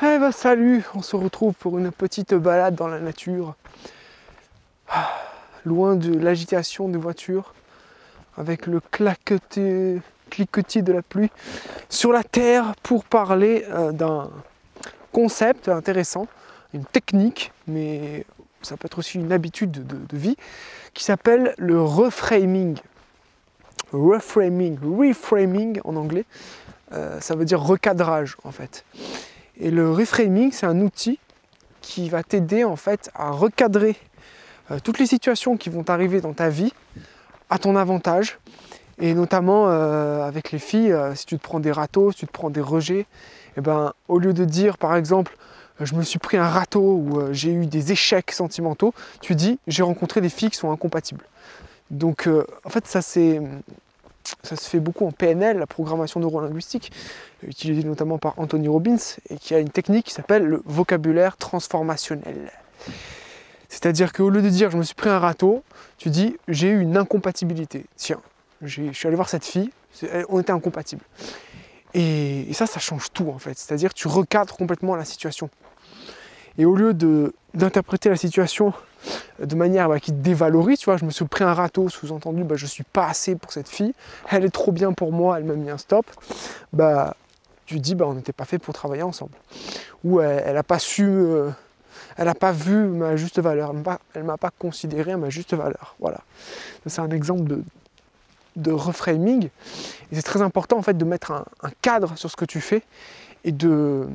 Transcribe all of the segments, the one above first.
Eh bah salut, on se retrouve pour une petite balade dans la nature. Ah, loin de l'agitation des voitures, avec le claqueté, cliquetis de la pluie sur la terre pour parler euh, d'un concept intéressant, une technique, mais ça peut être aussi une habitude de, de vie, qui s'appelle le reframing. Reframing, reframing en anglais, euh, ça veut dire recadrage en fait. Et le reframing, c'est un outil qui va t'aider en fait à recadrer euh, toutes les situations qui vont arriver dans ta vie à ton avantage. Et notamment euh, avec les filles, si tu te prends des râteaux, si tu te prends des rejets, et eh ben, au lieu de dire par exemple je me suis pris un râteau ou j'ai eu des échecs sentimentaux, tu dis j'ai rencontré des filles qui sont incompatibles. Donc en fait ça c'est ça se fait beaucoup en PNL, la programmation neurolinguistique, utilisée notamment par Anthony Robbins, et qui a une technique qui s'appelle le vocabulaire transformationnel. C'est-à-dire qu'au lieu de dire je me suis pris un râteau, tu dis j'ai eu une incompatibilité. Tiens, je suis allé voir cette fille, on était incompatibles. Et, ça, ça change tout en fait. C'est-à-dire tu recadres complètement la situation. Et au lieu d'interpréter la situation de manière bah, qui te dévalorise, tu vois, je me suis pris un râteau, sous-entendu, bah, je suis pas assez pour cette fille, elle est trop bien pour moi, elle m'a mis un stop, bah, tu dis, bah, on n'était pas fait pour travailler ensemble. Ou elle n'a pas su, elle n'a pas vu ma juste valeur, elle ne m'a pas considéré à ma juste valeur. Voilà. C'est un exemple de, reframing. Et c'est très important en fait de mettre un cadre sur ce que tu fais et de,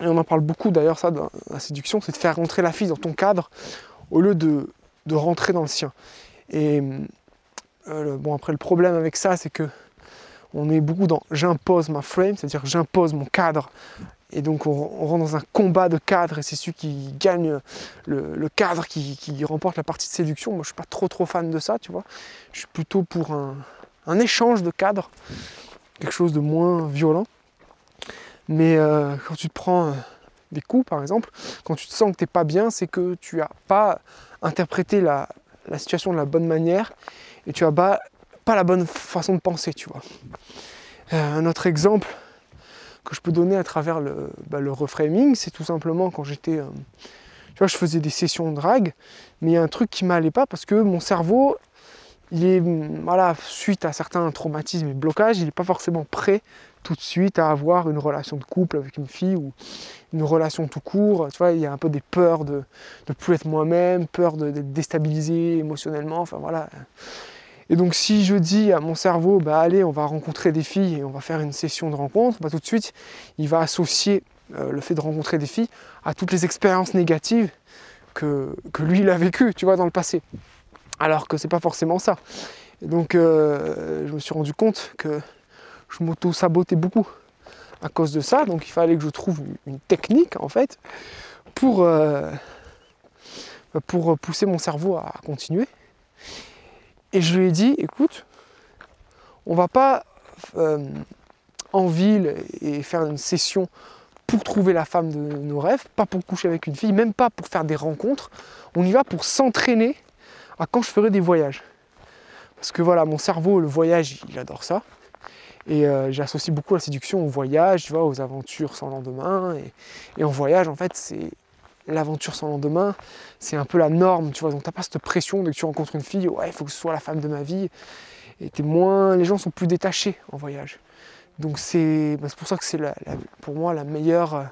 et on en parle beaucoup d'ailleurs ça dans la séduction, c'est de faire rentrer la fille dans ton cadre au lieu de, rentrer dans le sien. Et euh, bon après le problème avec ça c'est que on est beaucoup dans j'impose ma frame, c'est-à-dire j'impose mon cadre. Et donc on, rentre dans un combat de cadre et c'est celui qui gagne le, cadre qui, remporte la partie de séduction. Moi je suis pas trop trop fan de ça, tu vois. Je suis plutôt pour un, un échange de cadre, quelque chose de moins violent. Mais euh, quand tu te prends euh, des coups, par exemple, quand tu te sens que tu n'es pas bien, c'est que tu n'as pas interprété la, situation de la bonne manière et tu n'as pas, la bonne façon de penser, tu vois. Euh, un autre exemple que je peux donner à travers le, bah, reframing, c'est tout simplement quand j'étais... tu vois, je faisais des sessions de drague, mais il y a un truc qui m'allait pas parce que mon cerveau, il est, voilà, suite à certains traumatismes et blocages, il n'est pas forcément prêt tout de suite à avoir une relation de couple avec une fille ou une relation tout court. Tu vois, il y a un peu des peurs de ne plus être moi-même, peur d'être déstabilisé émotionnellement. Et donc si je dis à mon cerveau, bah allez, on va rencontrer des filles et on va faire une session de rencontre, bah, tout de suite, il va associer euh, le fait de rencontrer des filles à toutes les expériences négatives que, que lui, il a vécues, tu vois, dans le passé. Alors que c'est pas forcément ça. Donc euh, je me suis rendu compte que je m'auto-sabotais beaucoup à cause de ça. Donc il fallait que je trouve une technique en fait pour, euh, pour pousser mon cerveau à continuer. Et je lui ai dit, écoute, on va pas euh, en ville et faire une session pour trouver la femme de nos rêves, pas pour coucher avec une fille, même pas pour faire des rencontres. On y va pour s'entraîner à quand je ferai des voyages. Parce que voilà, mon cerveau, le voyage, il adore ça. Et euh, j'associe beaucoup la séduction au voyage, tu vois, aux aventures sans lendemain. Et, en voyage, en fait, c'est l'aventure sans lendemain, c'est un peu la norme, tu vois. Donc t'as pas cette pression dès que tu rencontres une fille, ouais, il faut que ce soit la femme de ma vie. Et es moins, les gens sont plus détachés en voyage. Donc c'est bah, pour ça que c'est pour moi la meilleure,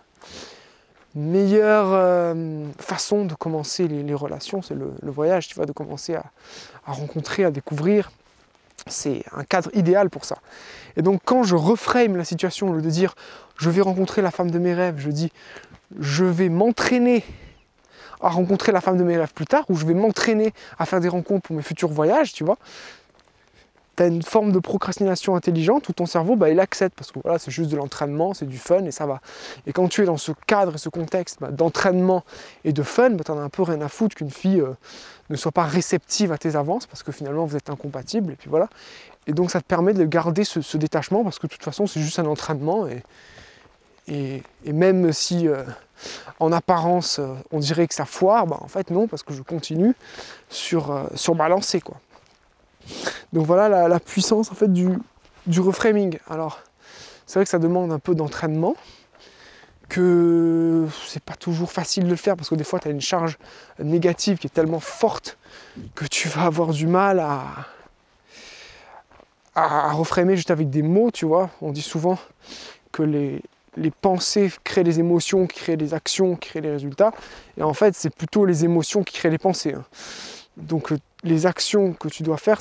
meilleure euh, façon de commencer les, relations, c'est le, voyage, tu vois, de commencer à rencontrer, à découvrir c'est un cadre idéal pour ça. Et donc quand je reframe la situation, au lieu de dire je vais rencontrer la femme de mes rêves, je dis je vais m'entraîner à rencontrer la femme de mes rêves plus tard, ou je vais m'entraîner à faire des rencontres pour mes futurs voyages, tu vois tu as une forme de procrastination intelligente où ton cerveau, bah, il accepte parce que voilà, c'est juste de l'entraînement, c'est du fun et ça va. Et quand tu es dans ce cadre et ce contexte bah, d'entraînement et de fun, bah, tu as un peu rien à foutre qu'une fille euh, ne soit pas réceptive à tes avances parce que finalement vous êtes incompatibles et puis voilà. Et donc ça te permet de garder ce, détachement parce que de toute façon c'est juste un entraînement et, et, même si euh, en apparence euh, on dirait que ça foire, bah, en fait non parce que je continue sur, sur ma lancée quoi. Donc voilà la, puissance en fait du, reframing. Alors c'est vrai que ça demande un peu d'entraînement, que c'est pas toujours facile de le faire parce que des fois tu as une charge négative qui est tellement forte que tu vas avoir du mal à, reframer juste avec des mots, tu vois. On dit souvent que les, pensées créent les émotions, créent les actions, créent les résultats. Et en fait, c'est plutôt les émotions qui créent les pensées. Hein. Donc euh, les actions que tu dois faire,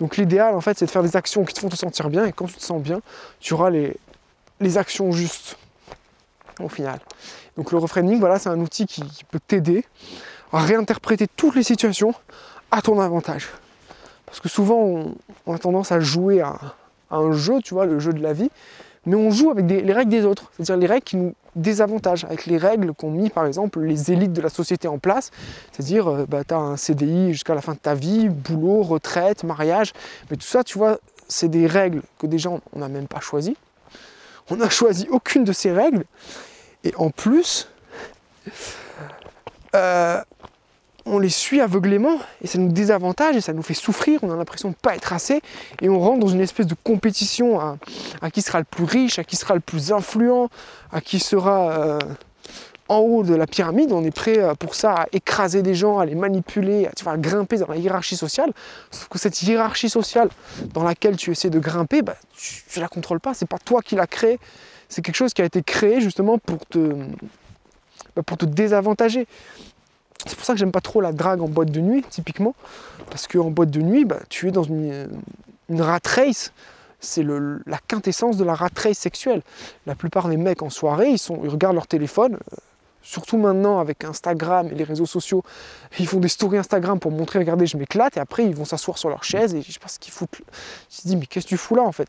donc l'idéal en fait, c'est de faire des actions qui te font te sentir bien. Et quand tu te sens bien, tu auras les, actions justes au final. Donc le reframing, voilà, c'est un outil qui, peut t'aider à réinterpréter toutes les situations à ton avantage. Parce que souvent, on, a tendance à jouer à, un jeu, tu vois, le jeu de la vie, mais on joue avec les règles des autres, c'est-à-dire les règles qui nous désavantagent, avec les règles qu'ont mis par exemple les élites de la société en place, c'est-à-dire euh, bah, tu as un CDI jusqu'à la fin de ta vie, boulot, retraite, mariage, mais tout ça, tu vois, c'est des règles que déjà on n'a même pas choisies. On n'a choisi aucune de ces règles, et en plus, euh, on les suit aveuglément et ça nous désavantage et ça nous fait souffrir, on a l'impression de ne pas être assez et on rentre dans une espèce de compétition à, qui sera le plus riche, à qui sera le plus influent, à qui sera euh, en haut de la pyramide. On est prêt euh, pour ça à écraser des gens, à les manipuler, à, grimper dans la hiérarchie sociale. Sauf que cette hiérarchie sociale dans laquelle tu essaies de grimper, bah, tu ne la contrôles pas, c'est pas toi qui l'as créée. C'est quelque chose qui a été créé justement pour te, bah, pour te désavantager. C'est pour ça que j'aime pas trop la drague en boîte de nuit, typiquement. Parce qu'en boîte de nuit, bah, tu es dans une, rat race. C'est la quintessence de la rat race sexuelle. La plupart des mecs en soirée, ils, sont, ils regardent leur téléphone. Euh, surtout maintenant avec Instagram et les réseaux sociaux, ils font des stories Instagram pour montrer, regardez, je m'éclate, et après ils vont s'asseoir sur leur chaise et je sais pas ce qu'ils foutent. Je me dis, mais qu'est-ce que tu fous là en fait?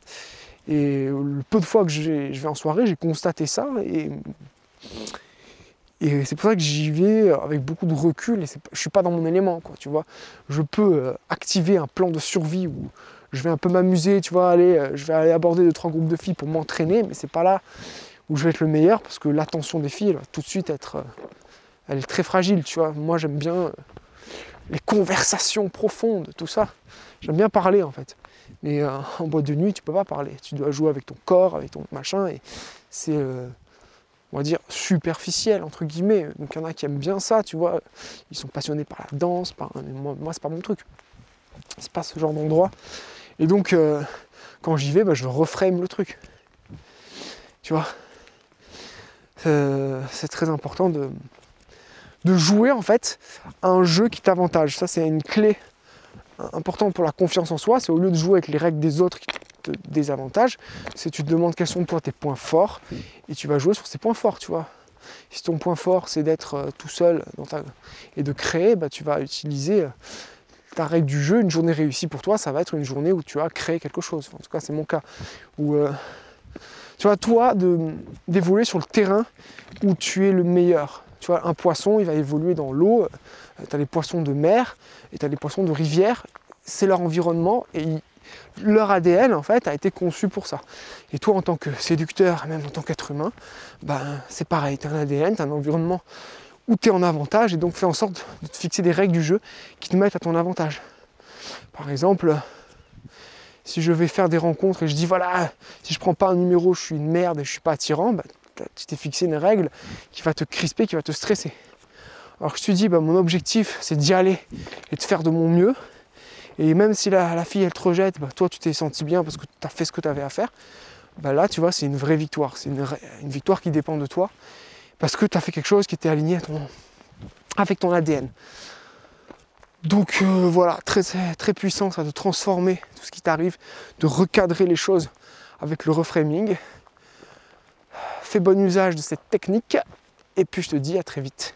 Et le peu de fois que je vais en soirée, j'ai constaté ça et et c'est pour ça que j'y vais avec beaucoup de recul et je suis pas dans mon élément, quoi, tu vois. Je peux euh, activer un plan de survie où je vais un peu m'amuser, tu vois, aller, euh, je vais aller aborder deux, trois groupes de filles pour m'entraîner, mais c'est pas là où je vais être le meilleur parce que l'attention des filles, elle va tout de suite être. Euh, elle est très fragile, tu vois. Moi, j'aime bien les conversations profondes, tout ça. J'aime bien parler, en fait. Mais en boîte de nuit, tu peux pas parler. Tu dois jouer avec ton corps, avec ton machin, et c'est on va dire, superficiel, entre guillemets. Donc il y en a qui aiment bien ça, tu vois. Ils sont passionnés par la danse, par... moi, moi c'est pas mon truc. C'est pas ce genre d'endroit. Et donc, euh, quand j'y vais, bah, je reframe le truc. Tu vois euh, C'est très important de, de jouer, en fait, un jeu qui t'avantage. Ça, c'est une clé importante pour la confiance en soi. C'est au lieu de jouer avec les règles des autres qui des avantages, c'est tu te demandes quels sont toi tes points forts et tu vas jouer sur ces points forts, tu vois. Si ton point fort c'est d'être euh, tout seul dans ta... et de créer, bah, tu vas utiliser euh, ta règle du jeu. Une journée réussie pour toi, ça va être une journée où tu as créé quelque chose. En tout cas, c'est mon cas. Où, euh, tu vois, toi, d'évoluer sur le terrain où tu es le meilleur. Tu vois, un poisson, il va évoluer dans l'eau. tu as les poissons de mer et tu as les poissons de rivière. C'est leur environnement et leur ADN en fait a été conçu pour ça. Et toi en tant que séducteur, même en tant qu'être humain, ben, c'est pareil, tu as un ADN, tu as un environnement où tu es en avantage et donc fais en sorte de te fixer des règles du jeu qui te mettent à ton avantage. Par exemple, si je vais faire des rencontres et je dis voilà, si je prends pas un numéro, je suis une merde et je suis pas attirant, ben, tu t'es fixé une règle qui va te crisper, qui va te stresser. Alors que te dis, ben, mon objectif c'est d'y aller et de faire de mon mieux, et même si la, fille elle te rejette, bah, toi tu t'es senti bien parce que tu as fait ce que tu avais à faire, bah, là tu vois c'est une vraie victoire. C'est une, victoire qui dépend de toi parce que tu as fait quelque chose qui était aligné avec ton ADN. Donc euh, voilà, très, très puissant ça de transformer tout ce qui t'arrive, de recadrer les choses avec le reframing. Fais bon usage de cette technique et puis je te dis à très vite.